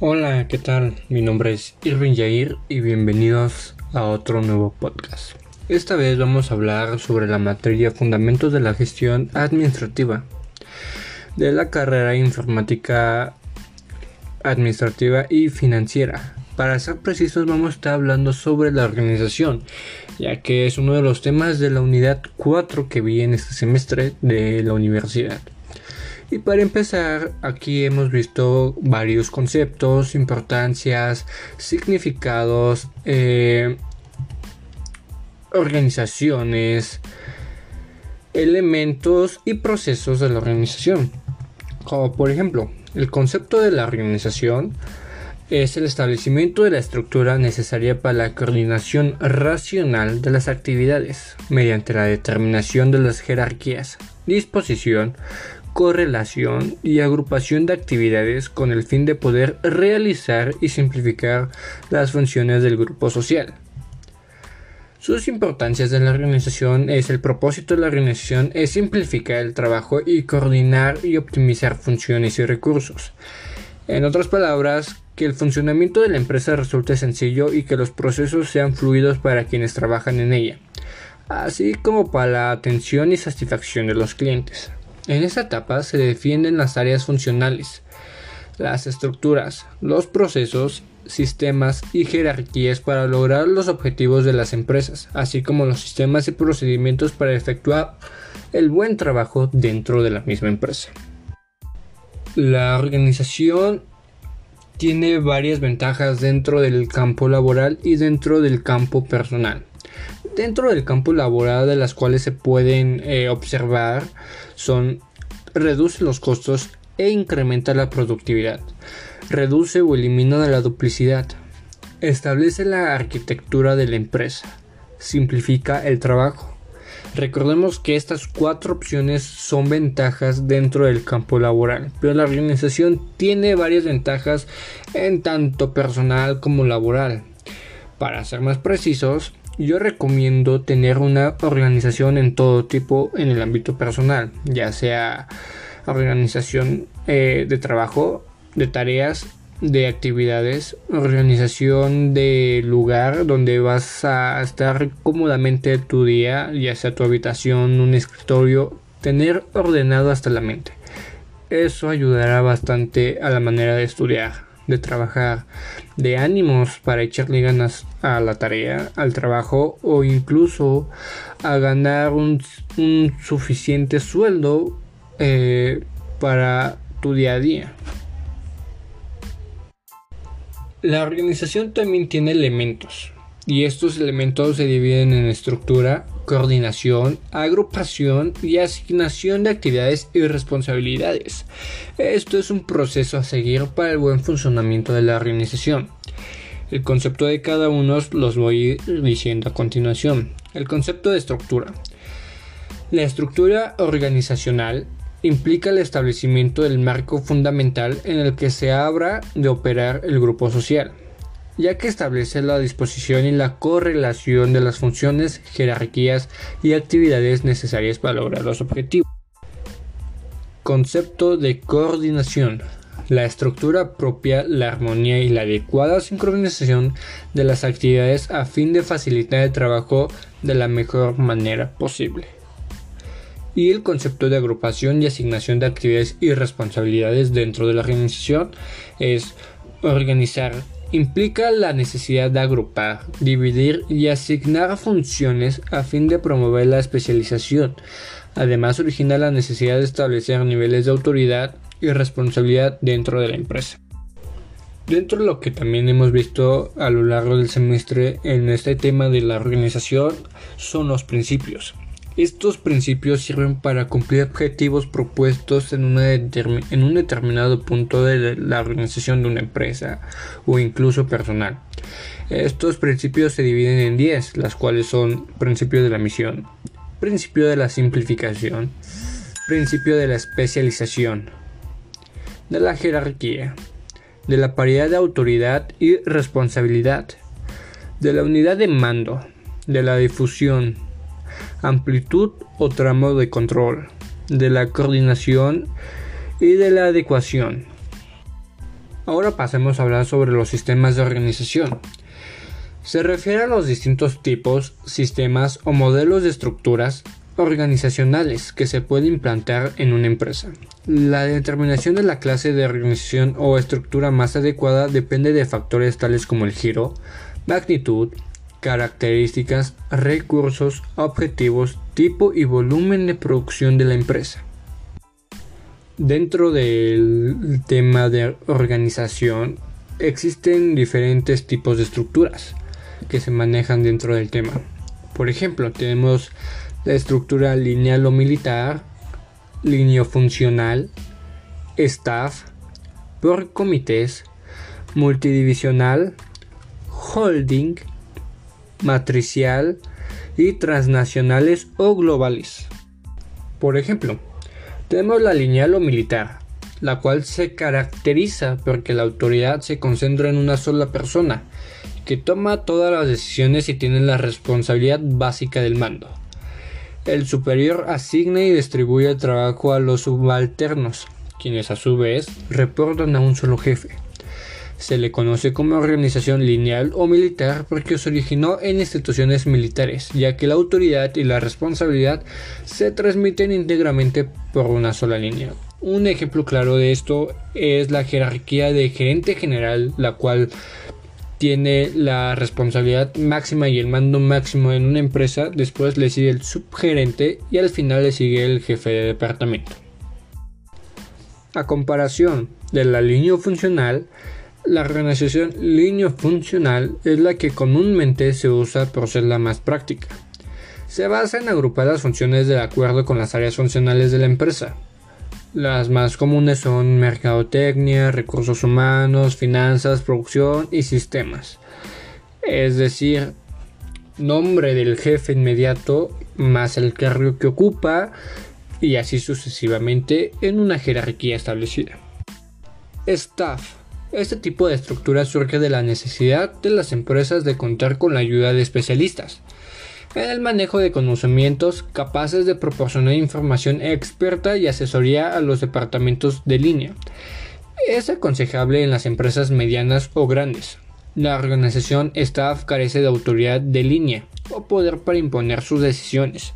Hola, ¿qué tal? Mi nombre es Irvin Yair y bienvenidos a otro nuevo podcast. Esta vez vamos a hablar sobre la materia Fundamentos de la Gestión Administrativa de la carrera Informática Administrativa y Financiera. Para ser precisos vamos a estar hablando sobre la organización, ya que es uno de los temas de la unidad 4 que vi en este semestre de la universidad. Y para empezar, aquí hemos visto varios conceptos, importancias, significados, eh, organizaciones, elementos y procesos de la organización. Como por ejemplo, el concepto de la organización es el establecimiento de la estructura necesaria para la coordinación racional de las actividades mediante la determinación de las jerarquías, disposición, correlación y agrupación de actividades con el fin de poder realizar y simplificar las funciones del grupo social. Sus importancias en la organización es el propósito de la organización es simplificar el trabajo y coordinar y optimizar funciones y recursos. En otras palabras, que el funcionamiento de la empresa resulte sencillo y que los procesos sean fluidos para quienes trabajan en ella, así como para la atención y satisfacción de los clientes. En esta etapa se defienden las áreas funcionales, las estructuras, los procesos, sistemas y jerarquías para lograr los objetivos de las empresas, así como los sistemas y procedimientos para efectuar el buen trabajo dentro de la misma empresa. La organización tiene varias ventajas dentro del campo laboral y dentro del campo personal dentro del campo laboral de las cuales se pueden eh, observar son reduce los costos e incrementa la productividad, reduce o elimina la duplicidad, establece la arquitectura de la empresa, simplifica el trabajo. Recordemos que estas cuatro opciones son ventajas dentro del campo laboral, pero la organización tiene varias ventajas en tanto personal como laboral. Para ser más precisos, yo recomiendo tener una organización en todo tipo en el ámbito personal, ya sea organización eh, de trabajo, de tareas, de actividades, organización de lugar donde vas a estar cómodamente tu día, ya sea tu habitación, un escritorio, tener ordenado hasta la mente. Eso ayudará bastante a la manera de estudiar de trabajar, de ánimos para echarle ganas a la tarea, al trabajo o incluso a ganar un, suficiente sueldo eh, para tu día a día. La organización también tiene elementos y estos elementos se dividen en estructura, coordinación, agrupación y asignación de actividades y responsabilidades. Esto es un proceso a seguir para el buen funcionamiento de la organización. El concepto de cada uno los voy diciendo a continuación. El concepto de estructura. La estructura organizacional implica el establecimiento del marco fundamental en el que se habrá de operar el grupo social ya que establece la disposición y la correlación de las funciones, jerarquías y actividades necesarias para lograr los objetivos. Concepto de coordinación. La estructura propia, la armonía y la adecuada sincronización de las actividades a fin de facilitar el trabajo de la mejor manera posible. Y el concepto de agrupación y asignación de actividades y responsabilidades dentro de la organización es organizar implica la necesidad de agrupar, dividir y asignar funciones a fin de promover la especialización. Además, origina la necesidad de establecer niveles de autoridad y responsabilidad dentro de la empresa. Dentro de lo que también hemos visto a lo largo del semestre en este tema de la organización son los principios. Estos principios sirven para cumplir objetivos propuestos en, un determinado punto de la organización de una empresa o incluso personal. Estos principios se dividen en 10, las cuales son principio de la misión, principio de la simplificación, principio de la especialización, de la jerarquía, de la paridad de autoridad y responsabilidad, de la unidad de mando, de la difusión, amplitud o tramo de control, de la coordinación y de la adecuación. Ahora pasemos a hablar sobre los sistemas de organización. Se refiere a los distintos tipos, sistemas o modelos de estructuras organizacionales que se puede implantar en una empresa. La determinación de la clase de organización o estructura más adecuada depende de factores tales como el giro, magnitud, características, recursos, objetivos, tipo y volumen de producción de la empresa. Dentro del tema de organización existen diferentes tipos de estructuras que se manejan dentro del tema. Por ejemplo, tenemos la estructura lineal o militar, línea funcional, staff, por comités, multidivisional, holding, matricial y transnacionales o globales. Por ejemplo, tenemos la lineal o militar, la cual se caracteriza porque la autoridad se concentra en una sola persona, que toma todas las decisiones y tiene la responsabilidad básica del mando. El superior asigna y distribuye el trabajo a los subalternos, quienes a su vez reportan a un solo jefe. Se le conoce como organización lineal o militar porque se originó en instituciones militares, ya que la autoridad y la responsabilidad se transmiten íntegramente por una sola línea. Un ejemplo claro de esto es la jerarquía de gerente general, la cual tiene la responsabilidad máxima y el mando máximo en una empresa, después le sigue el subgerente y al final le sigue el jefe de departamento. A comparación de la línea funcional, la organización línea funcional es la que comúnmente se usa por ser la más práctica. Se basa en agrupar las funciones de acuerdo con las áreas funcionales de la empresa, las más comunes son mercadotecnia, recursos humanos, finanzas, producción y sistemas. Es decir, nombre del jefe inmediato más el cargo que ocupa y así sucesivamente en una jerarquía establecida. Staff. Este tipo de estructura surge de la necesidad de las empresas de contar con la ayuda de especialistas en el manejo de conocimientos capaces de proporcionar información experta y asesoría a los departamentos de línea. Es aconsejable en las empresas medianas o grandes. La organización staff carece de autoridad de línea o poder para imponer sus decisiones.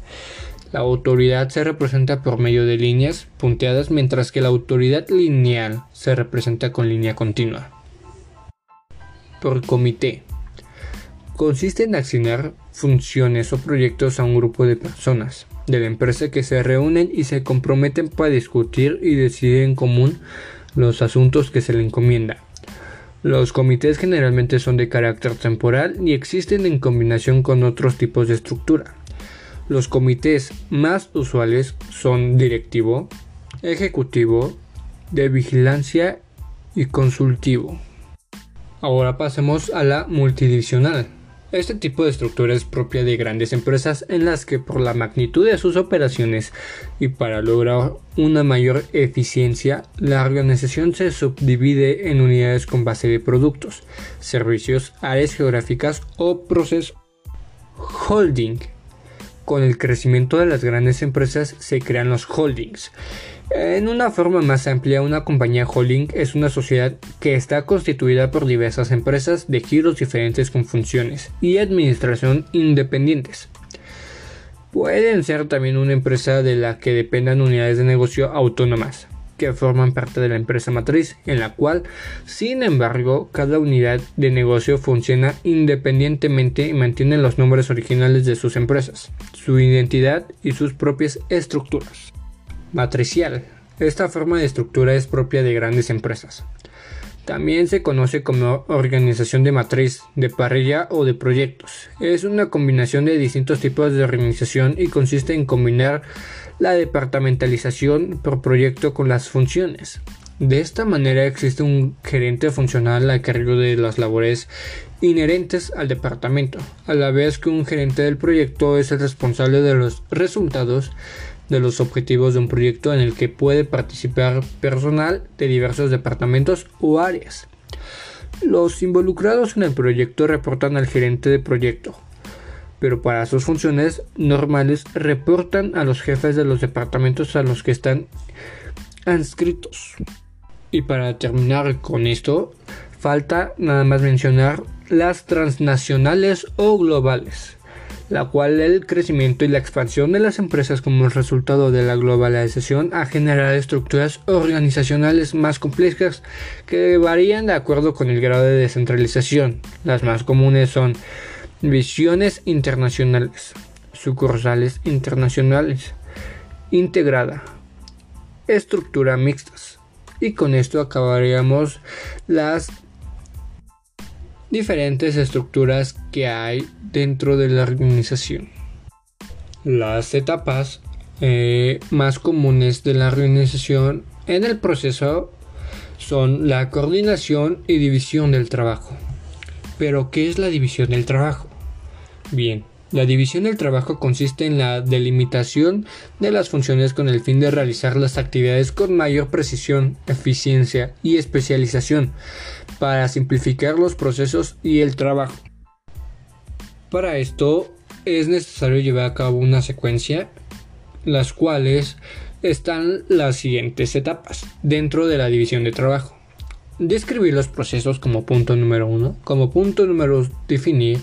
La autoridad se representa por medio de líneas punteadas mientras que la autoridad lineal se representa con línea continua. Por comité consiste en accionar funciones o proyectos a un grupo de personas de la empresa que se reúnen y se comprometen para discutir y decidir en común los asuntos que se le encomienda. Los comités generalmente son de carácter temporal y existen en combinación con otros tipos de estructura. Los comités más usuales son directivo, ejecutivo, de vigilancia y consultivo. Ahora pasemos a la multidivisional. Este tipo de estructura es propia de grandes empresas en las que por la magnitud de sus operaciones y para lograr una mayor eficiencia, la organización se subdivide en unidades con base de productos, servicios, áreas geográficas o procesos. Holding. Con el crecimiento de las grandes empresas se crean los holdings en una forma más amplia, una compañía holding es una sociedad que está constituida por diversas empresas de giros diferentes con funciones y administración independientes. Pueden ser también una empresa de la que dependan unidades de negocio autónomas, que forman parte de la empresa matriz, en la cual, sin embargo, cada unidad de negocio funciona independientemente y mantiene los nombres originales de sus empresas, su identidad y sus propias estructuras. Matricial. Esta forma de estructura es propia de grandes empresas. También se conoce como organización de matriz, de parrilla o de proyectos. Es una combinación de distintos tipos de organización y consiste en combinar la departamentalización por proyecto con las funciones. De esta manera existe un gerente funcional a cargo de las labores inherentes al departamento, a la vez que un gerente del proyecto es el responsable de los resultados de los objetivos de un proyecto en el que puede participar personal de diversos departamentos o áreas. Los involucrados en el proyecto reportan al gerente de proyecto, pero para sus funciones normales reportan a los jefes de los departamentos a los que están inscritos. Y para terminar con esto, falta nada más mencionar las transnacionales o globales, la cual el crecimiento y la expansión de las empresas como resultado de la globalización ha generado estructuras organizacionales más complejas que varían de acuerdo con el grado de descentralización. Las más comunes son visiones internacionales, sucursales internacionales, integrada, estructura mixtas. Y con esto acabaríamos las diferentes estructuras que hay dentro de la organización. Las etapas eh, más comunes de la organización en el proceso son la coordinación y división del trabajo. Pero, ¿qué es la división del trabajo? Bien, la división del trabajo consiste en la delimitación de las funciones con el fin de realizar las actividades con mayor precisión, eficiencia y especialización para simplificar los procesos y el trabajo. Para esto es necesario llevar a cabo una secuencia, las cuales están las siguientes etapas dentro de la división de trabajo. Describir los procesos como punto número 1, como punto número definir,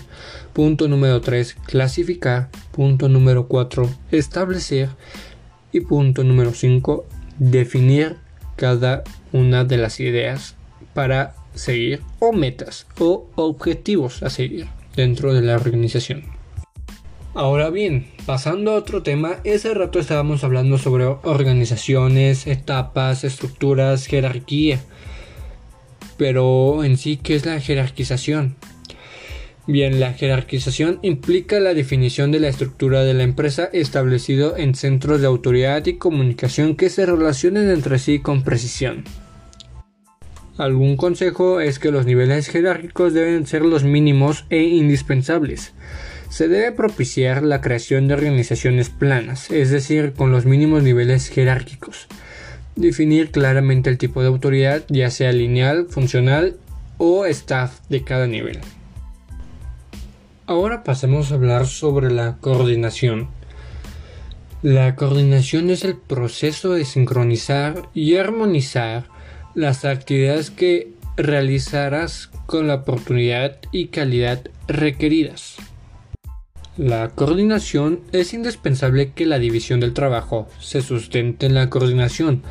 punto número 3 clasificar, punto número 4 establecer y punto número 5 definir cada una de las ideas para seguir o metas o objetivos a seguir dentro de la organización. Ahora bien, pasando a otro tema, ese rato estábamos hablando sobre organizaciones, etapas, estructuras, jerarquía pero en sí, ¿qué es la jerarquización? Bien, la jerarquización implica la definición de la estructura de la empresa establecido en centros de autoridad y comunicación que se relacionen entre sí con precisión. Algún consejo es que los niveles jerárquicos deben ser los mínimos e indispensables. Se debe propiciar la creación de organizaciones planas, es decir, con los mínimos niveles jerárquicos Definir claramente el tipo de autoridad, ya sea lineal, funcional o staff de cada nivel. Ahora pasemos a hablar sobre la coordinación. La coordinación es el proceso de sincronizar y armonizar las actividades que realizarás con la oportunidad y calidad requeridas. La coordinación es indispensable que la división del trabajo se sustente en la coordinación,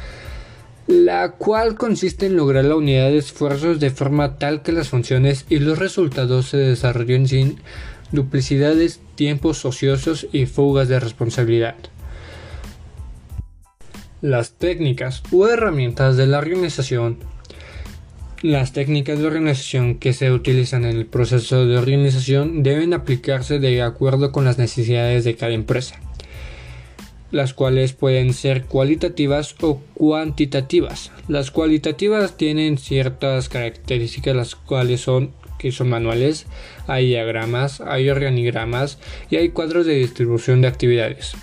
la cual consiste en lograr la unidad de esfuerzos de forma tal que las funciones y los resultados se desarrollen sin duplicidades, tiempos ociosos y fugas de responsabilidad. Las técnicas u herramientas de la organización las técnicas de organización que se utilizan en el proceso de organización deben aplicarse de acuerdo con las necesidades de cada empresa, las cuales pueden ser cualitativas o cuantitativas. Las cualitativas tienen ciertas características, las cuales son que son manuales, hay diagramas, hay organigramas y hay cuadros de distribución de actividades.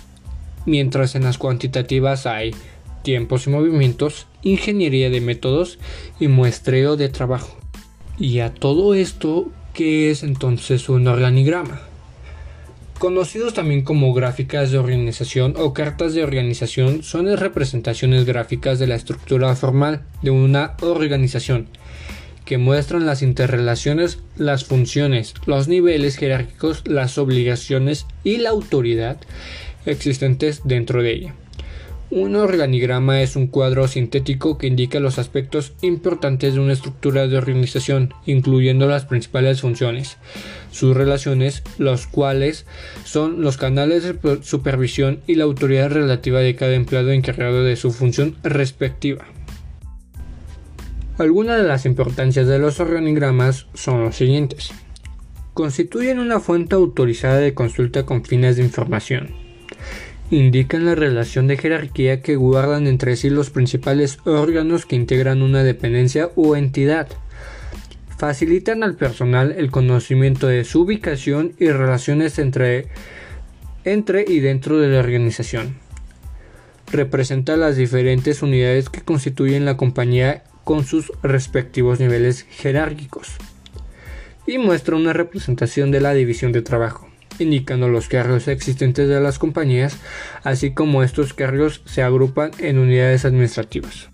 Mientras en las cuantitativas hay tiempos y movimientos, ingeniería de métodos y muestreo de trabajo. Y a todo esto, ¿qué es entonces un organigrama? Conocidos también como gráficas de organización o cartas de organización, son las representaciones gráficas de la estructura formal de una organización, que muestran las interrelaciones, las funciones, los niveles jerárquicos, las obligaciones y la autoridad existentes dentro de ella. Un organigrama es un cuadro sintético que indica los aspectos importantes de una estructura de organización, incluyendo las principales funciones, sus relaciones, los cuales son los canales de supervisión y la autoridad relativa de cada empleado encargado de su función respectiva. Algunas de las importancias de los organigramas son los siguientes. Constituyen una fuente autorizada de consulta con fines de información indican la relación de jerarquía que guardan entre sí los principales órganos que integran una dependencia o entidad. Facilitan al personal el conocimiento de su ubicación y relaciones entre, entre y dentro de la organización. Representa las diferentes unidades que constituyen la compañía con sus respectivos niveles jerárquicos. Y muestra una representación de la división de trabajo indicando los cargos existentes de las compañías, así como estos cargos se agrupan en unidades administrativas.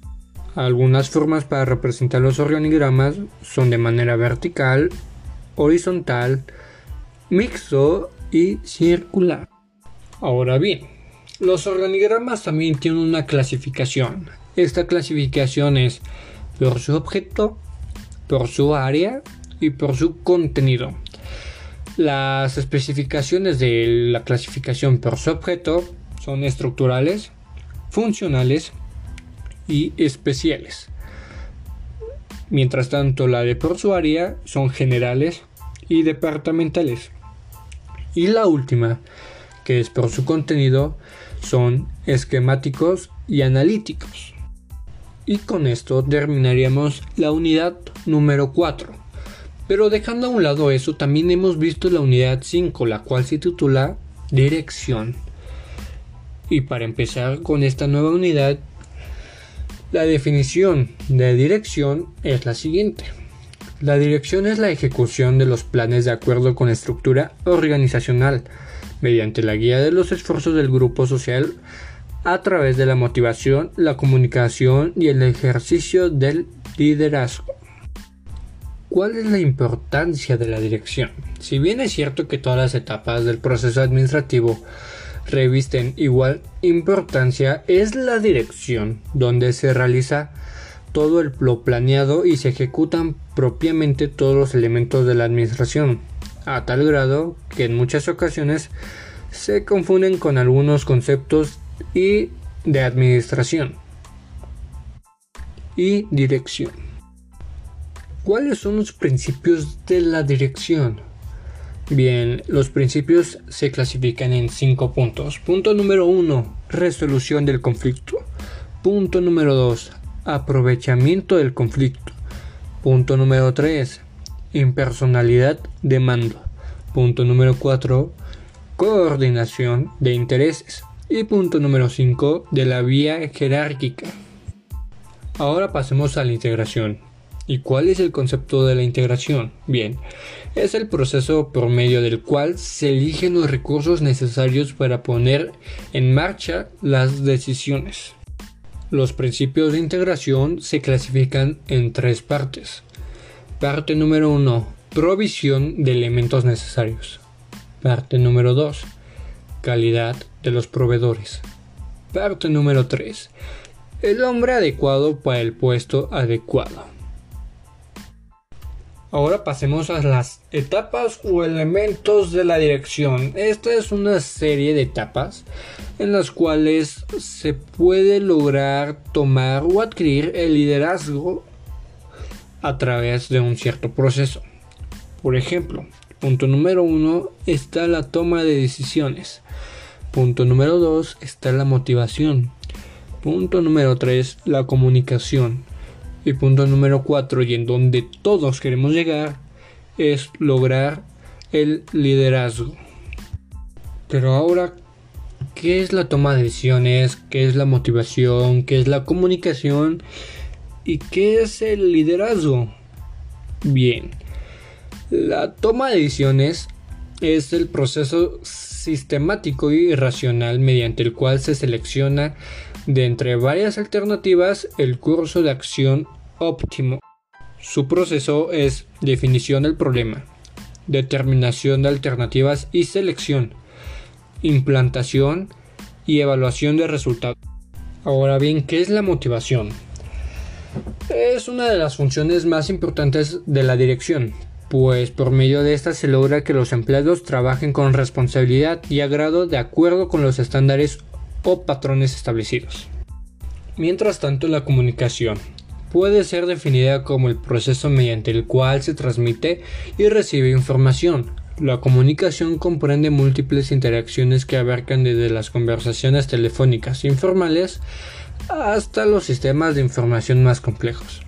Algunas formas para representar los organigramas son de manera vertical, horizontal, mixto y circular. Ahora bien, los organigramas también tienen una clasificación. Esta clasificación es por su objeto, por su área y por su contenido. Las especificaciones de la clasificación por su objeto son estructurales, funcionales y especiales. Mientras tanto, la de por su área son generales y departamentales. Y la última, que es por su contenido, son esquemáticos y analíticos. Y con esto terminaríamos la unidad número 4. Pero dejando a un lado eso, también hemos visto la unidad 5, la cual se titula Dirección. Y para empezar con esta nueva unidad, la definición de dirección es la siguiente. La dirección es la ejecución de los planes de acuerdo con la estructura organizacional, mediante la guía de los esfuerzos del grupo social a través de la motivación, la comunicación y el ejercicio del liderazgo. ¿Cuál es la importancia de la dirección? Si bien es cierto que todas las etapas del proceso administrativo revisten igual importancia, es la dirección donde se realiza todo el lo planeado y se ejecutan propiamente todos los elementos de la administración, a tal grado que en muchas ocasiones se confunden con algunos conceptos y de administración y dirección. ¿Cuáles son los principios de la dirección? Bien, los principios se clasifican en cinco puntos. Punto número uno, resolución del conflicto. Punto número dos, aprovechamiento del conflicto. Punto número 3. Impersonalidad de mando. Punto número 4. Coordinación de intereses. Y punto número 5. De la vía jerárquica. Ahora pasemos a la integración. ¿Y cuál es el concepto de la integración? Bien, es el proceso por medio del cual se eligen los recursos necesarios para poner en marcha las decisiones. Los principios de integración se clasifican en tres partes. Parte número 1. Provisión de elementos necesarios. Parte número 2. Calidad de los proveedores. Parte número 3. El hombre adecuado para el puesto adecuado. Ahora pasemos a las etapas o elementos de la dirección. Esta es una serie de etapas en las cuales se puede lograr tomar o adquirir el liderazgo a través de un cierto proceso. Por ejemplo, punto número uno está la toma de decisiones. Punto número dos está la motivación. Punto número tres la comunicación. Y punto número 4, y en donde todos queremos llegar, es lograr el liderazgo. Pero ahora, ¿qué es la toma de decisiones? ¿Qué es la motivación? ¿Qué es la comunicación? ¿Y qué es el liderazgo? Bien, la toma de decisiones es el proceso sistemático y racional mediante el cual se selecciona de entre varias alternativas el curso de acción óptimo. Su proceso es definición del problema, determinación de alternativas y selección, implantación y evaluación de resultados. Ahora bien, ¿qué es la motivación? Es una de las funciones más importantes de la dirección, pues por medio de esta se logra que los empleados trabajen con responsabilidad y agrado de acuerdo con los estándares o patrones establecidos. Mientras tanto, la comunicación puede ser definida como el proceso mediante el cual se transmite y recibe información. La comunicación comprende múltiples interacciones que abarcan desde las conversaciones telefónicas informales hasta los sistemas de información más complejos.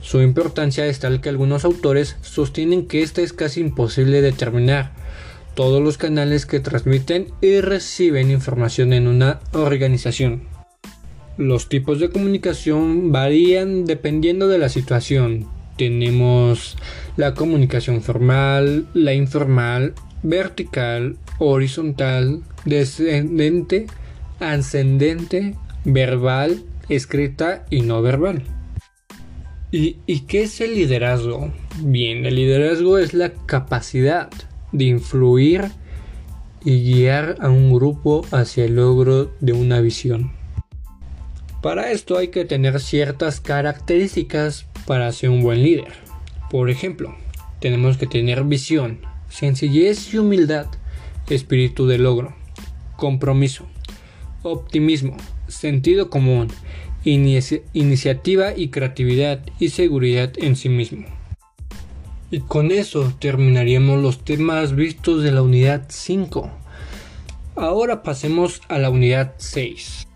Su importancia es tal que algunos autores sostienen que esta es casi imposible determinar, todos los canales que transmiten y reciben información en una organización. Los tipos de comunicación varían dependiendo de la situación. Tenemos la comunicación formal, la informal, vertical, horizontal, descendente, ascendente, verbal, escrita y no verbal. ¿Y, ¿Y qué es el liderazgo? Bien, el liderazgo es la capacidad de influir y guiar a un grupo hacia el logro de una visión. Para esto hay que tener ciertas características para ser un buen líder. Por ejemplo, tenemos que tener visión, sencillez y humildad, espíritu de logro, compromiso, optimismo, sentido común, iniciativa y creatividad y seguridad en sí mismo. Y con eso terminaríamos los temas vistos de la unidad 5. Ahora pasemos a la unidad 6,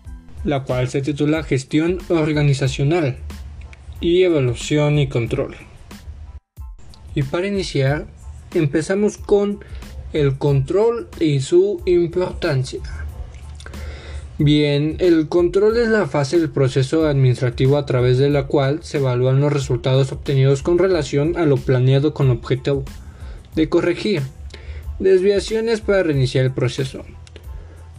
la cual se titula Gestión Organizacional y Evaluación y Control. Y para iniciar, empezamos con el control y su importancia. Bien, el control es la fase del proceso administrativo a través de la cual se evalúan los resultados obtenidos con relación a lo planeado con objeto de corregir desviaciones para reiniciar el proceso.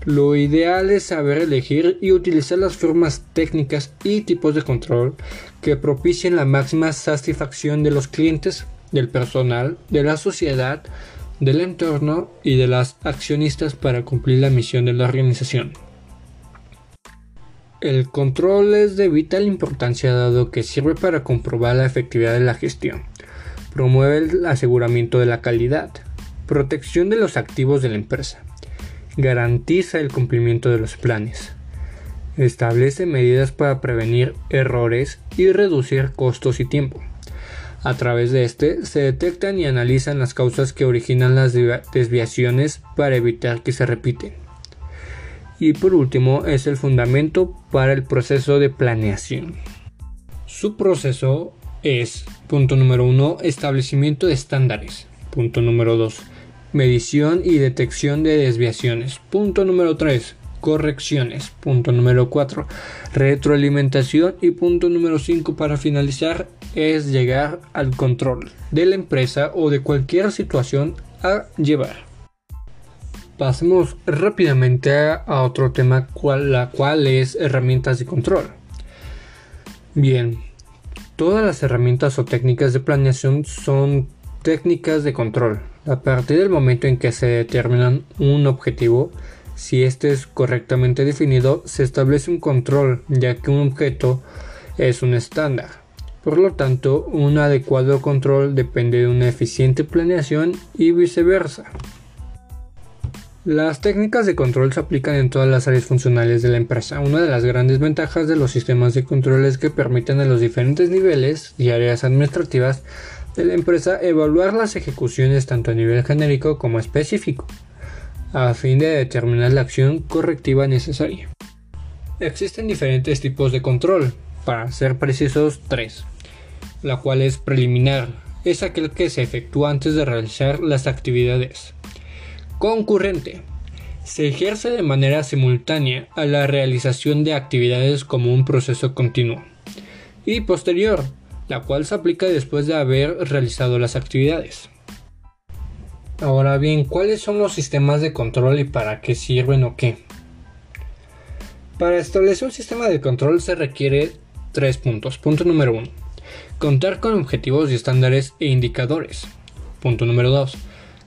Lo ideal es saber elegir y utilizar las formas técnicas y tipos de control que propicien la máxima satisfacción de los clientes, del personal, de la sociedad, del entorno y de las accionistas para cumplir la misión de la organización. El control es de vital importancia dado que sirve para comprobar la efectividad de la gestión, promueve el aseguramiento de la calidad, protección de los activos de la empresa, garantiza el cumplimiento de los planes, establece medidas para prevenir errores y reducir costos y tiempo. A través de este se detectan y analizan las causas que originan las desviaciones para evitar que se repiten y por último es el fundamento para el proceso de planeación. Su proceso es, punto número 1, establecimiento de estándares. Punto número 2, medición y detección de desviaciones. Punto número 3, correcciones. Punto número 4, retroalimentación. Y punto número 5 para finalizar es llegar al control de la empresa o de cualquier situación a llevar. Pasemos rápidamente a otro tema, la cual es herramientas de control. Bien, todas las herramientas o técnicas de planeación son técnicas de control. A partir del momento en que se determina un objetivo, si este es correctamente definido, se establece un control, ya que un objeto es un estándar. Por lo tanto, un adecuado control depende de una eficiente planeación y viceversa. Las técnicas de control se aplican en todas las áreas funcionales de la empresa. Una de las grandes ventajas de los sistemas de control es que permiten a los diferentes niveles y áreas administrativas de la empresa evaluar las ejecuciones tanto a nivel genérico como específico, a fin de determinar la acción correctiva necesaria. Existen diferentes tipos de control, para ser precisos tres, la cual es preliminar, es aquel que se efectúa antes de realizar las actividades concurrente. Se ejerce de manera simultánea a la realización de actividades como un proceso continuo. Y posterior, la cual se aplica después de haber realizado las actividades. Ahora bien, ¿cuáles son los sistemas de control y para qué sirven o qué? Para establecer un sistema de control se requiere tres puntos. Punto número uno, contar con objetivos y estándares e indicadores. Punto número 2.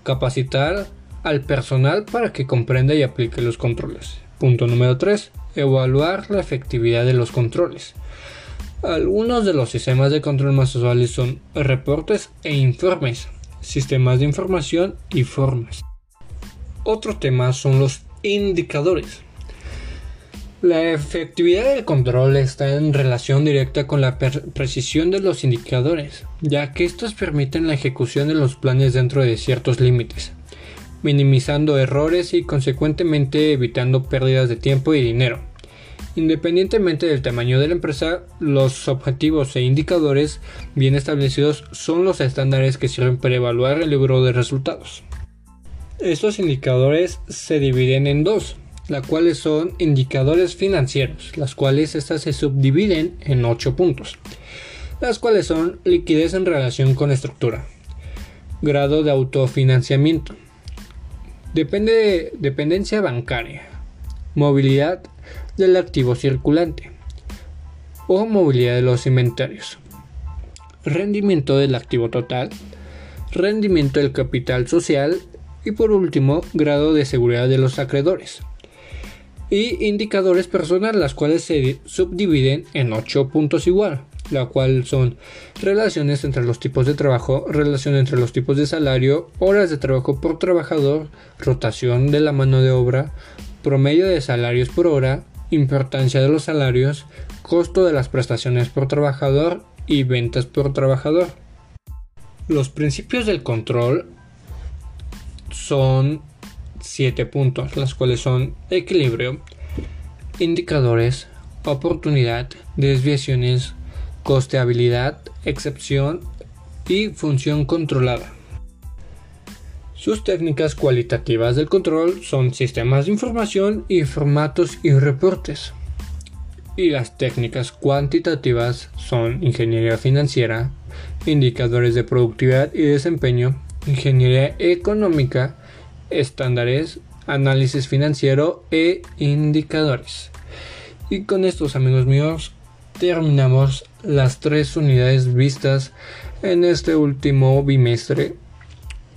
Capacitar al personal para que comprenda y aplique los controles. Punto número 3. Evaluar la efectividad de los controles. Algunos de los sistemas de control más usuales son reportes e informes, sistemas de información y formas. Otro tema son los indicadores. La efectividad del control está en relación directa con la precisión de los indicadores, ya que estos permiten la ejecución de los planes dentro de ciertos límites, minimizando errores y consecuentemente evitando pérdidas de tiempo y dinero. Independientemente del tamaño de la empresa, los objetivos e indicadores bien establecidos son los estándares que sirven para evaluar el logro de resultados. Estos indicadores se dividen en dos, las cuales son indicadores financieros, las cuales estas se subdividen en ocho puntos, las cuales son liquidez en relación con estructura, grado de autofinanciamiento, Depende de dependencia bancaria, movilidad del activo circulante. O movilidad de los inventarios. rendimiento del activo total, rendimiento del capital social. Y por último, grado de seguridad de los acreedores. Y indicadores personales, las cuales se subdividen en 8 puntos igual, la cual son relaciones entre los tipos de trabajo, relación entre los tipos de salario, horas de trabajo por trabajador, rotación de la mano de obra, promedio de salarios por hora, importancia de los salarios, costo de las prestaciones por trabajador y ventas por trabajador. Los principios del control son 7 puntos, las cuales son equilibrio, indicadores, oportunidad, desviaciones, costeabilidad, excepción y función controlada. Sus técnicas cualitativas del control son sistemas de información y formatos y reportes. Y las técnicas cuantitativas son ingeniería financiera, indicadores de productividad y desempeño, ingeniería económica, estándares, análisis financiero e indicadores. Y con estos amigos míos terminamos las tres unidades vistas en este último bimestre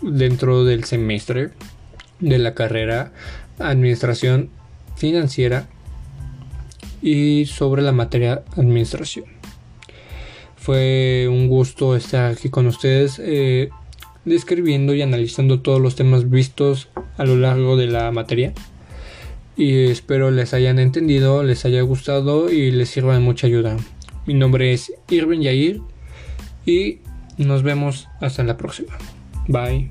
dentro del semestre de la carrera administración financiera y sobre la materia administración. Fue un gusto estar aquí con ustedes. Eh, describiendo y analizando todos los temas vistos a lo largo de la materia. Y espero les hayan entendido, les haya gustado y les sirva de mucha ayuda. Mi nombre es Irvin Yair y nos vemos hasta la próxima. Bye.